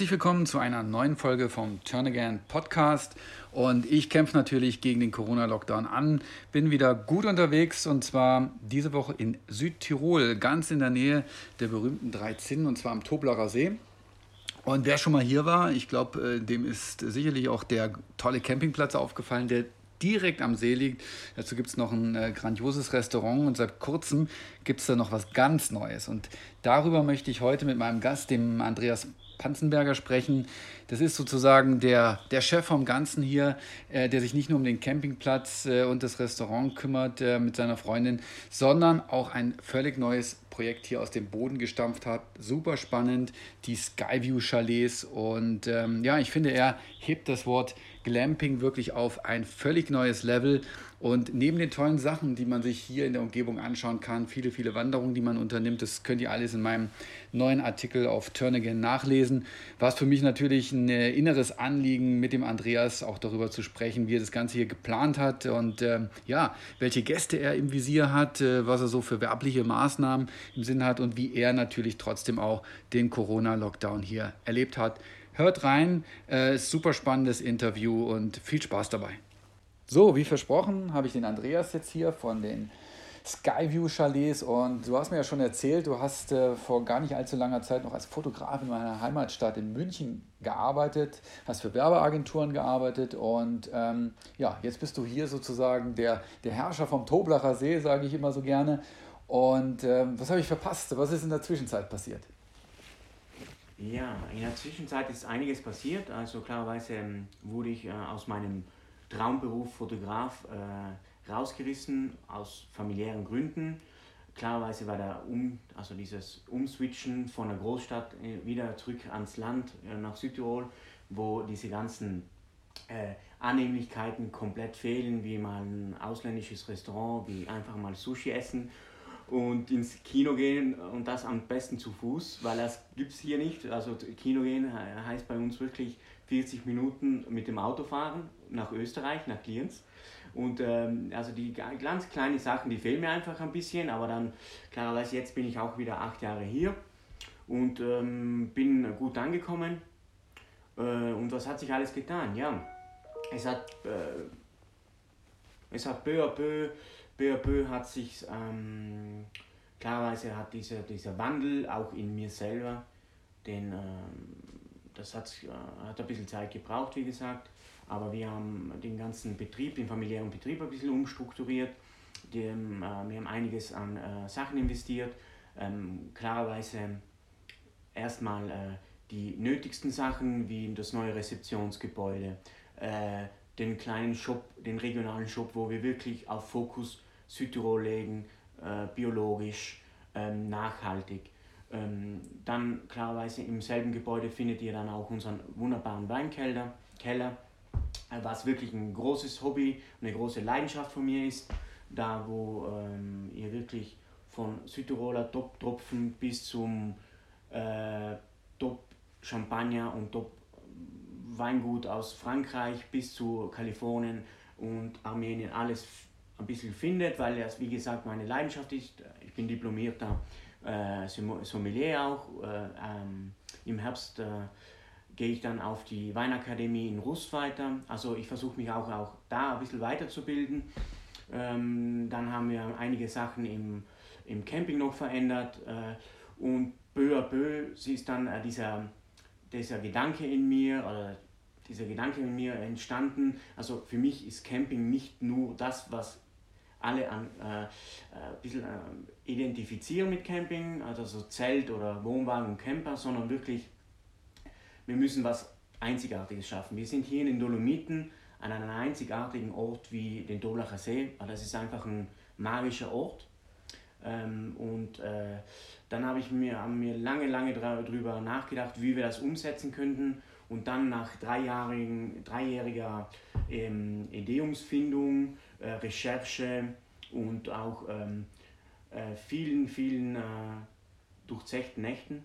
Herzlich willkommen zu einer neuen Folge vom Turn Again Podcast. Und ich kämpfe natürlich gegen den Corona-Lockdown an. Bin wieder gut unterwegs und zwar diese Woche in Südtirol, ganz in der Nähe der berühmten drei Zinnen und zwar am Toblacher See. Und wer schon mal hier war, ich glaube, äh, dem ist sicherlich auch der tolle Campingplatz aufgefallen, der direkt am See liegt. Dazu gibt es noch ein äh, grandioses Restaurant und seit kurzem gibt es da noch was ganz Neues. Und darüber möchte ich heute mit meinem Gast, dem Andreas Panzenberger sprechen. Das ist sozusagen der, der Chef vom Ganzen hier, äh, der sich nicht nur um den Campingplatz äh, und das Restaurant kümmert äh, mit seiner Freundin, sondern auch ein völlig neues Projekt hier aus dem Boden gestampft hat. Super spannend, die Skyview Chalets. Und ähm, ja, ich finde, er hebt das Wort Glamping wirklich auf ein völlig neues Level. Und neben den tollen Sachen, die man sich hier in der Umgebung anschauen kann, viele, viele Wanderungen, die man unternimmt, das könnt ihr alles in meinem neuen Artikel auf Turn Again nachlesen. War es für mich natürlich ein äh, inneres Anliegen, mit dem Andreas auch darüber zu sprechen, wie er das Ganze hier geplant hat und äh, ja, welche Gäste er im Visier hat, äh, was er so für werbliche Maßnahmen im Sinn hat und wie er natürlich trotzdem auch den Corona-Lockdown hier erlebt hat. Hört rein, äh, super spannendes Interview und viel Spaß dabei. So, wie versprochen, habe ich den Andreas jetzt hier von den Skyview Chalets und du hast mir ja schon erzählt, du hast äh, vor gar nicht allzu langer Zeit noch als Fotograf in meiner Heimatstadt in München gearbeitet, hast für Werbeagenturen gearbeitet und ähm, ja, jetzt bist du hier sozusagen der, der Herrscher vom Toblacher See, sage ich immer so gerne. Und ähm, was habe ich verpasst? Was ist in der Zwischenzeit passiert? Ja, in der Zwischenzeit ist einiges passiert. Also klarerweise ähm, wurde ich äh, aus meinem Traumberuf Fotograf äh, rausgerissen aus familiären Gründen. Klarerweise war der um, also dieses Umswitchen von der Großstadt äh, wieder zurück ans Land, äh, nach Südtirol, wo diese ganzen äh, Annehmlichkeiten komplett fehlen, wie mal ein ausländisches Restaurant, wie einfach mal Sushi essen und ins Kino gehen und das am besten zu Fuß, weil das gibt es hier nicht. Also Kino gehen heißt bei uns wirklich 40 Minuten mit dem Auto fahren nach Österreich, nach Lienz. Und ähm, also die ganz kleinen Sachen, die fehlen mir einfach ein bisschen, aber dann klarerweise jetzt bin ich auch wieder acht Jahre hier und ähm, bin gut angekommen. Äh, und was hat sich alles getan? Ja, es hat, äh, es hat peu à peu, peu à hat sich, ähm, klarerweise hat dieser, dieser Wandel auch in mir selber, den, ähm, das hat, äh, hat ein bisschen Zeit gebraucht, wie gesagt aber wir haben den ganzen Betrieb, den familiären Betrieb ein bisschen umstrukturiert. Dem, äh, wir haben einiges an äh, Sachen investiert. Ähm, klarerweise erstmal äh, die nötigsten Sachen wie das neue Rezeptionsgebäude, äh, den kleinen Shop, den regionalen Shop, wo wir wirklich auf Fokus Südtirol legen, äh, biologisch, ähm, nachhaltig. Ähm, dann klarerweise im selben Gebäude findet ihr dann auch unseren wunderbaren Weinkeller. Keller, was wirklich ein großes Hobby, eine große Leidenschaft von mir ist, da wo ähm, ihr wirklich von Südtiroler Top-Tropfen bis zum äh, Top-Champagner und Top-Weingut aus Frankreich bis zu Kalifornien und Armenien alles ein bisschen findet, weil das wie gesagt meine Leidenschaft ist. Ich bin diplomierter äh, Sommelier auch. Äh, ähm, Im Herbst äh, gehe ich dann auf die Weinakademie in Rust weiter. Also ich versuche mich auch, auch da ein bisschen weiterzubilden. Ähm, dann haben wir einige Sachen im, im Camping noch verändert äh, und peu à peu ist dann äh, dieser, dieser Gedanke in mir oder dieser Gedanke in mir entstanden. Also für mich ist Camping nicht nur das, was alle an, äh, ein äh, bisschen äh, identifizieren mit Camping, also so Zelt oder Wohnwagen und Camper, sondern wirklich wir müssen was Einzigartiges schaffen. Wir sind hier in den Dolomiten an einem einzigartigen Ort wie den Doblacher See. Das ist einfach ein magischer Ort. Ähm, und äh, dann habe ich mir, haben wir lange, lange darüber nachgedacht, wie wir das umsetzen könnten. Und dann nach dreijähriger ähm, Ideumsfindung, äh, Recherche und auch ähm, äh, vielen, vielen äh, durchzechten Nächten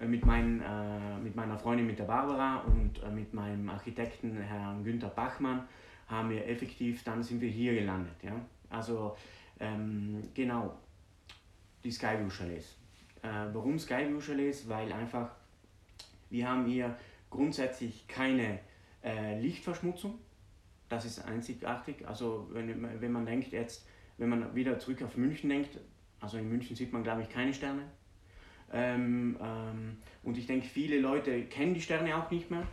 äh, mit, mein, äh, mit meiner Freundin, mit der Barbara und äh, mit meinem Architekten, Herrn Günther Bachmann, haben wir effektiv, dann sind wir hier gelandet. Ja? Also ähm, genau, die Skyview Chalets. Warum Skyview Chalets? Weil einfach Wir haben hier grundsätzlich keine äh, Lichtverschmutzung. Das ist einzigartig. Also wenn, wenn man denkt jetzt, wenn man wieder zurück auf München denkt, also in München sieht man glaube ich keine Sterne. Ähm, ähm, und ich denke, viele Leute kennen die Sterne auch nicht mehr.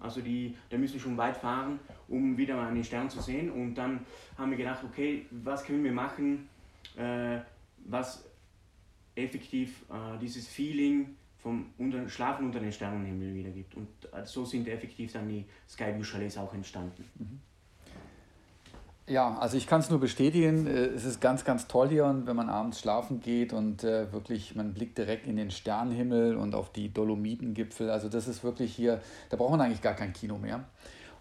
Also die, da müssen schon weit fahren, um wieder mal einen Stern zu sehen. Und dann haben wir gedacht, okay, was können wir machen, äh, was effektiv äh, dieses Feeling vom unter, Schlafen unter den Sternenhimmel wiedergibt. Und so sind effektiv dann die Skyview Chalets auch entstanden. Mhm. Ja, also ich kann es nur bestätigen. Äh, es ist ganz, ganz toll hier wenn man abends schlafen geht und äh, wirklich, man blickt direkt in den Sternenhimmel und auf die Dolomitengipfel. Also das ist wirklich hier, da braucht man eigentlich gar kein Kino mehr.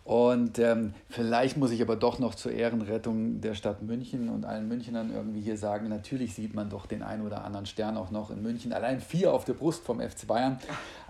Und ähm, vielleicht muss ich aber doch noch zur Ehrenrettung der Stadt München und allen Münchnern irgendwie hier sagen, natürlich sieht man doch den einen oder anderen Stern auch noch in München. Allein vier auf der Brust vom FC Bayern.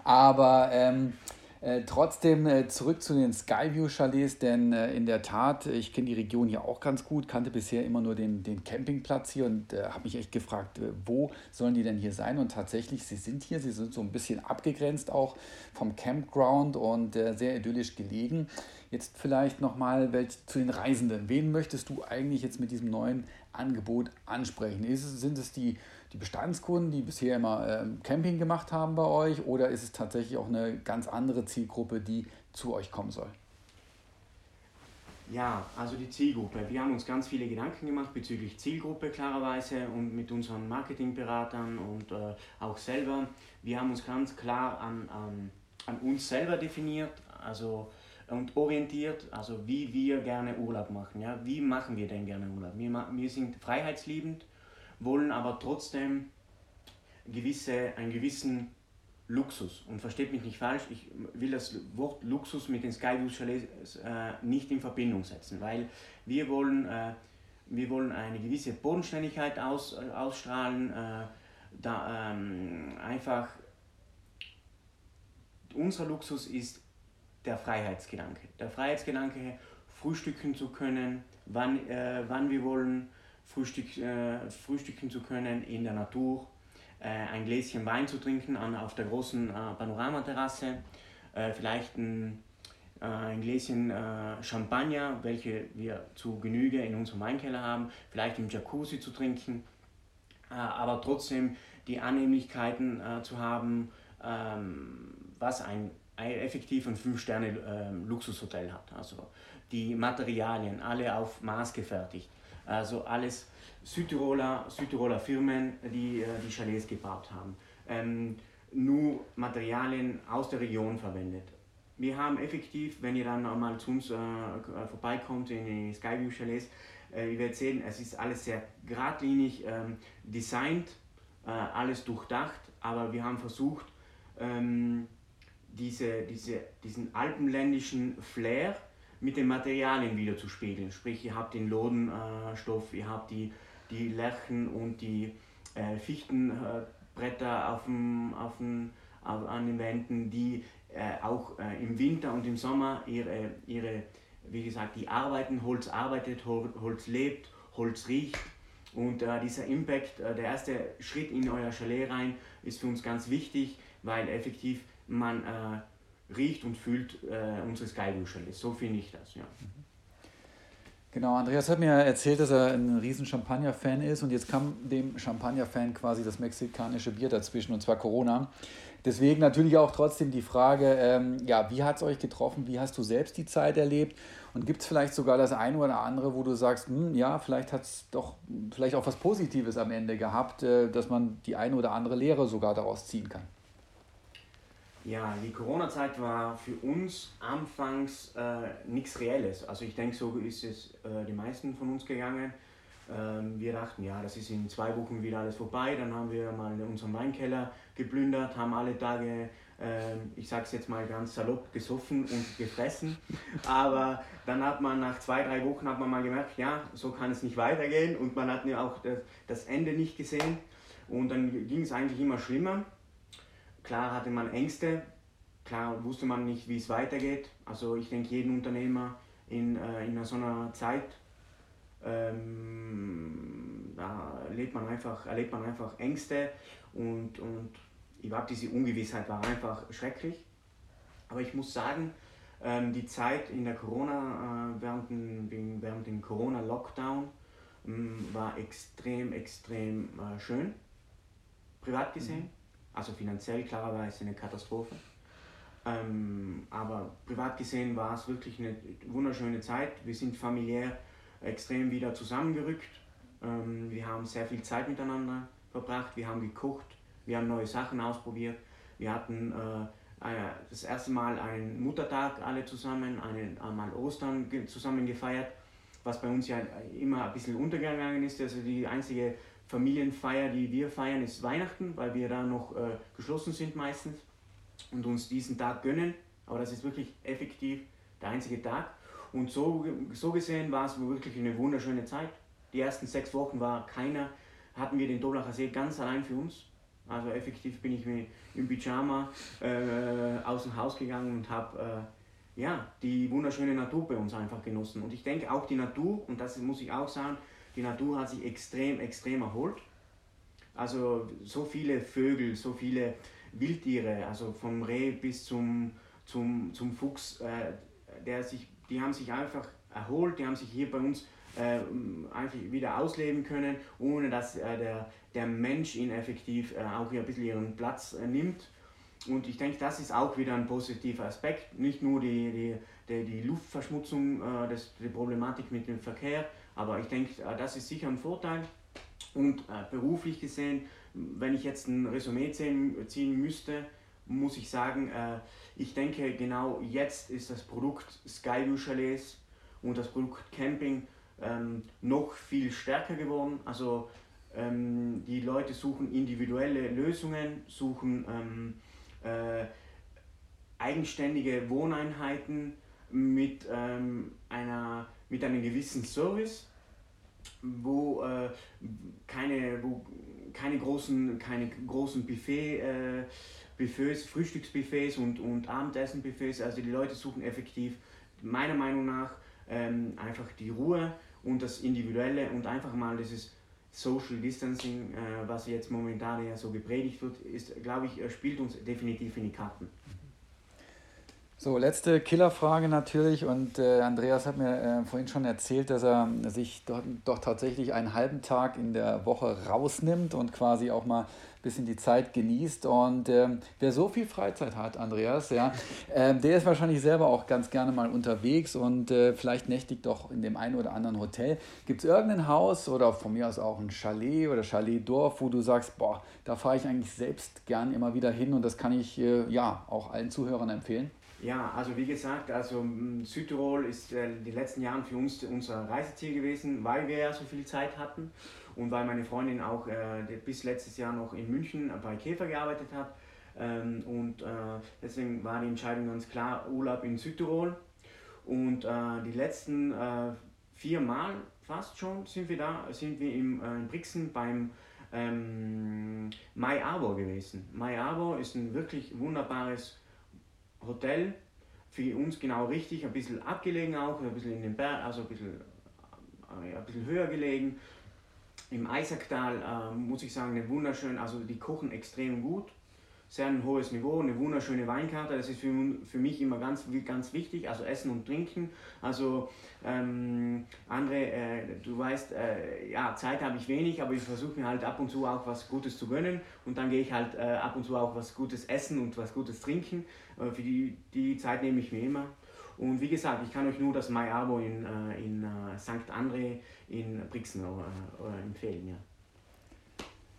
Aber ähm, äh, trotzdem äh, zurück zu den Skyview-Chalets, denn äh, in der Tat, ich kenne die Region hier auch ganz gut, kannte bisher immer nur den, den Campingplatz hier und äh, habe mich echt gefragt, äh, wo sollen die denn hier sein? Und tatsächlich, sie sind hier, sie sind so ein bisschen abgegrenzt auch vom Campground und sehr idyllisch gelegen. Jetzt vielleicht nochmal zu den Reisenden. Wen möchtest du eigentlich jetzt mit diesem neuen Angebot ansprechen? Ist sind es die die Bestandskunden, die bisher immer ähm, Camping gemacht haben bei euch oder ist es tatsächlich auch eine ganz andere Zielgruppe, die zu euch kommen soll? Ja, also die Zielgruppe. Wir haben uns ganz viele Gedanken gemacht bezüglich Zielgruppe klarerweise und mit unseren Marketingberatern und äh, auch selber. Wir haben uns ganz klar an, an, an uns selber definiert also, und orientiert, also wie wir gerne Urlaub machen. Ja? Wie machen wir denn gerne Urlaub? Wir, wir sind freiheitsliebend wollen aber trotzdem gewisse, einen gewissen Luxus. Und versteht mich nicht falsch, ich will das Wort Luxus mit den Skyview Chalets äh, nicht in Verbindung setzen, weil wir wollen, äh, wir wollen eine gewisse Bodenständigkeit aus, äh, ausstrahlen, äh, da ähm, einfach unser Luxus ist der Freiheitsgedanke. Der Freiheitsgedanke, frühstücken zu können, wann, äh, wann wir wollen, Frühstück, äh, frühstücken zu können in der Natur, äh, ein Gläschen Wein zu trinken an, auf der großen äh, Panoramaterrasse, äh, vielleicht ein, äh, ein Gläschen Champagner, welche wir zu Genüge in unserem Weinkeller haben, vielleicht im Jacuzzi zu trinken, aber trotzdem die Annehmlichkeiten zu haben, ähm, was ein effektiv ein 5-Sterne-Luxushotel hat. Also die Materialien, alle auf Maß gefertigt also alles Südtiroler, Südtiroler Firmen, die äh, die Chalets gebaut haben. Ähm, nur Materialien aus der Region verwendet. Wir haben effektiv, wenn ihr dann mal zu uns äh, äh vorbeikommt in die Skyview Chalets, äh, ihr werdet sehen, es ist alles sehr geradlinig ähm, designt, äh, alles durchdacht, aber wir haben versucht, ähm, diese, diese, diesen alpenländischen Flair mit den Materialien wieder zu spiegeln. Sprich, ihr habt den Lodenstoff, ihr habt die, die Lärchen und die äh, Fichtenbretter auf dem, auf dem, auf, an den Wänden, die äh, auch äh, im Winter und im Sommer ihre, ihre, wie gesagt, die arbeiten, Holz arbeitet, Holz lebt, Holz riecht. Und äh, dieser Impact, äh, der erste Schritt in euer Chalet rein, ist für uns ganz wichtig, weil effektiv man äh, riecht und fühlt äh, unsere Skyluschale. So finde ich das, ja. Genau, Andreas hat mir erzählt, dass er ein riesen Champagner-Fan ist und jetzt kam dem Champagner-Fan quasi das mexikanische Bier dazwischen und zwar Corona. Deswegen natürlich auch trotzdem die Frage, ähm, ja, wie hat es euch getroffen? Wie hast du selbst die Zeit erlebt? Und gibt es vielleicht sogar das eine oder andere, wo du sagst, hm, ja, vielleicht hat es doch vielleicht auch was Positives am Ende gehabt, äh, dass man die eine oder andere Lehre sogar daraus ziehen kann? Ja, die Corona-Zeit war für uns anfangs äh, nichts Reelles. Also ich denke, so ist es äh, die meisten von uns gegangen. Ähm, wir dachten, ja, das ist in zwei Wochen wieder alles vorbei. Dann haben wir mal unseren Weinkeller geplündert, haben alle Tage, äh, ich sage es jetzt mal ganz salopp, gesoffen und gefressen. Aber dann hat man nach zwei, drei Wochen hat man mal gemerkt, ja, so kann es nicht weitergehen. Und man hat ja auch das, das Ende nicht gesehen. Und dann ging es eigentlich immer schlimmer. Klar hatte man Ängste, klar wusste man nicht, wie es weitergeht. Also ich denke, jeden Unternehmer in, äh, in so einer Zeit, ähm, da erlebt man einfach, erlebt man einfach Ängste und, und ich glaube, diese Ungewissheit war einfach schrecklich. Aber ich muss sagen, ähm, die Zeit in der Corona, äh, während, den, während dem Corona-Lockdown, ähm, war extrem, extrem äh, schön, privat gesehen. Mhm. Also finanziell klarerweise eine Katastrophe. Ähm, aber privat gesehen war es wirklich eine wunderschöne Zeit. Wir sind familiär extrem wieder zusammengerückt. Ähm, wir haben sehr viel Zeit miteinander verbracht. Wir haben gekocht, wir haben neue Sachen ausprobiert. Wir hatten äh, das erste Mal einen Muttertag alle zusammen, einen, einmal Ostern zusammen gefeiert, was bei uns ja immer ein bisschen untergegangen ist. Also die einzige Familienfeier, die wir feiern, ist Weihnachten, weil wir da noch äh, geschlossen sind meistens und uns diesen Tag gönnen. Aber das ist wirklich effektiv der einzige Tag. Und so, so gesehen war es wirklich eine wunderschöne Zeit. Die ersten sechs Wochen war keiner, hatten wir den Doblacher See ganz allein für uns. Also effektiv bin ich mir im Pyjama äh, aus dem Haus gegangen und habe äh, ja, die wunderschöne Natur bei uns einfach genossen. Und ich denke auch die Natur, und das muss ich auch sagen, die Natur hat sich extrem, extrem erholt. Also so viele Vögel, so viele Wildtiere, also vom Reh bis zum, zum, zum Fuchs, äh, der sich, die haben sich einfach erholt, die haben sich hier bei uns äh, einfach wieder ausleben können, ohne dass äh, der, der Mensch ihn effektiv äh, auch hier ein bisschen ihren Platz äh, nimmt. Und ich denke, das ist auch wieder ein positiver Aspekt. Nicht nur die, die, die, die Luftverschmutzung, äh, das, die Problematik mit dem Verkehr, aber ich denke, das ist sicher ein Vorteil. Und beruflich gesehen wenn ich jetzt ein Resümee ziehen, müsste, muss ich sagen, äh, ich denke, genau jetzt ist das Produkt Skyview Chalets und das Produkt Camping ähm, noch viel stärker geworden. Also ähm, die Leute suchen individuelle Lösungen, suchen ähm, äh, eigenständige Wohneinheiten mit, einer, mit einem gewissen Service, wo, äh, keine, wo keine großen, keine großen Buffet, äh, Buffets, Frühstücksbuffets und, und Abendessenbuffets. Also die Leute suchen effektiv, meiner Meinung nach, ähm, einfach die Ruhe und das Individuelle und einfach mal dieses Social Distancing, äh, was jetzt momentan ja so gepredigt wird, ist, glaube ich, spielt uns definitiv in die Karten. So, letzte Killerfrage natürlich. Und äh, Andreas hat mir äh, vorhin schon erzählt, dass er sich doch, doch, tatsächlich einen halben Tag in der Woche rausnimmt und quasi auch mal ein bisschen die Zeit genießt. Und äh, wer so viel Freizeit hat, Andreas, ja, ähm, der ist wahrscheinlich selber auch ganz gerne mal unterwegs und äh, vielleicht nächtigt doch in dem einen oder anderen Hotel. Gibt es irgendein Haus oder von mir aus auch ein Chalet oder Chaletdorf, wo du sagst, boah, da fahre ich eigentlich selbst gern immer wieder hin und das kann ich äh, ja auch allen Zuhörern empfehlen? Ja, also wie gesagt, also Südtirol ist äh, die letzten Jahre für uns unser Reiseziel gewesen, weil wir ja so viel Zeit hatten und weil meine Freundin auch äh, bis letztes Jahr noch in München bei Käfer gearbeitet hat. Ähm, und äh, deswegen war die Entscheidung ganz klar, Urlaub in Südtirol. Und äh, die letzten äh, vier Mal fast schon sind wir da, sind wir im, äh, in Brixen beim ähm, Mai Arbor gewesen. Mai Arbor ist ein wirklich wunderbares Hotel, für uns genau richtig, ein bisschen abgelegen auch, ein bisschen in den Berg, also ein bisschen, äh, ein bisschen höher gelegen. Im Eisacktal äh, muss ich sagen, wunderschön, also die kochen extrem gut sehr ein hohes Niveau, eine wunderschöne Weinkarte. Das ist für, für mich immer ganz, ganz wichtig, also Essen und Trinken. Also ähm, André, äh, du weißt, äh, ja, Zeit habe ich wenig, aber ich versuche mir halt ab und zu auch was Gutes zu gönnen und dann gehe ich halt äh, ab und zu auch was Gutes essen und was Gutes trinken. Äh, für die, die Zeit nehme ich mir immer. Und wie gesagt, ich kann euch nur das Mai Abo in, äh, in äh, St. André in Brixen empfehlen. Ja.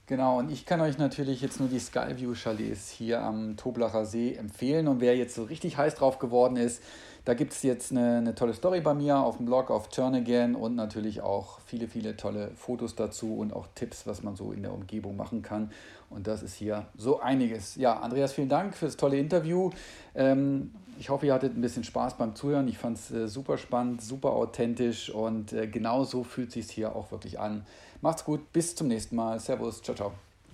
Genau, und ich kann euch natürlich jetzt nur die Skyview Chalets hier am Toblacher See empfehlen. Und wer jetzt so richtig heiß drauf geworden ist, da gibt es jetzt eine, eine, tolle Story bei mir auf dem Blog auf Turn Again und natürlich auch viele, viele tolle Fotos dazu und auch Tipps, was man so in der Umgebung machen kann. Und das ist hier so einiges. Ja, Andreas, vielen Dank für das tolle Interview. Ähm, ich hoffe, ihr hattet ein bisschen Spaß beim Zuhören. Ich fand es äh, super spannend, super authentisch und äh, genau so fühlt sich hier auch wirklich an. Macht's gut, bis zum nächsten Mal. Servus, ciao, ciao.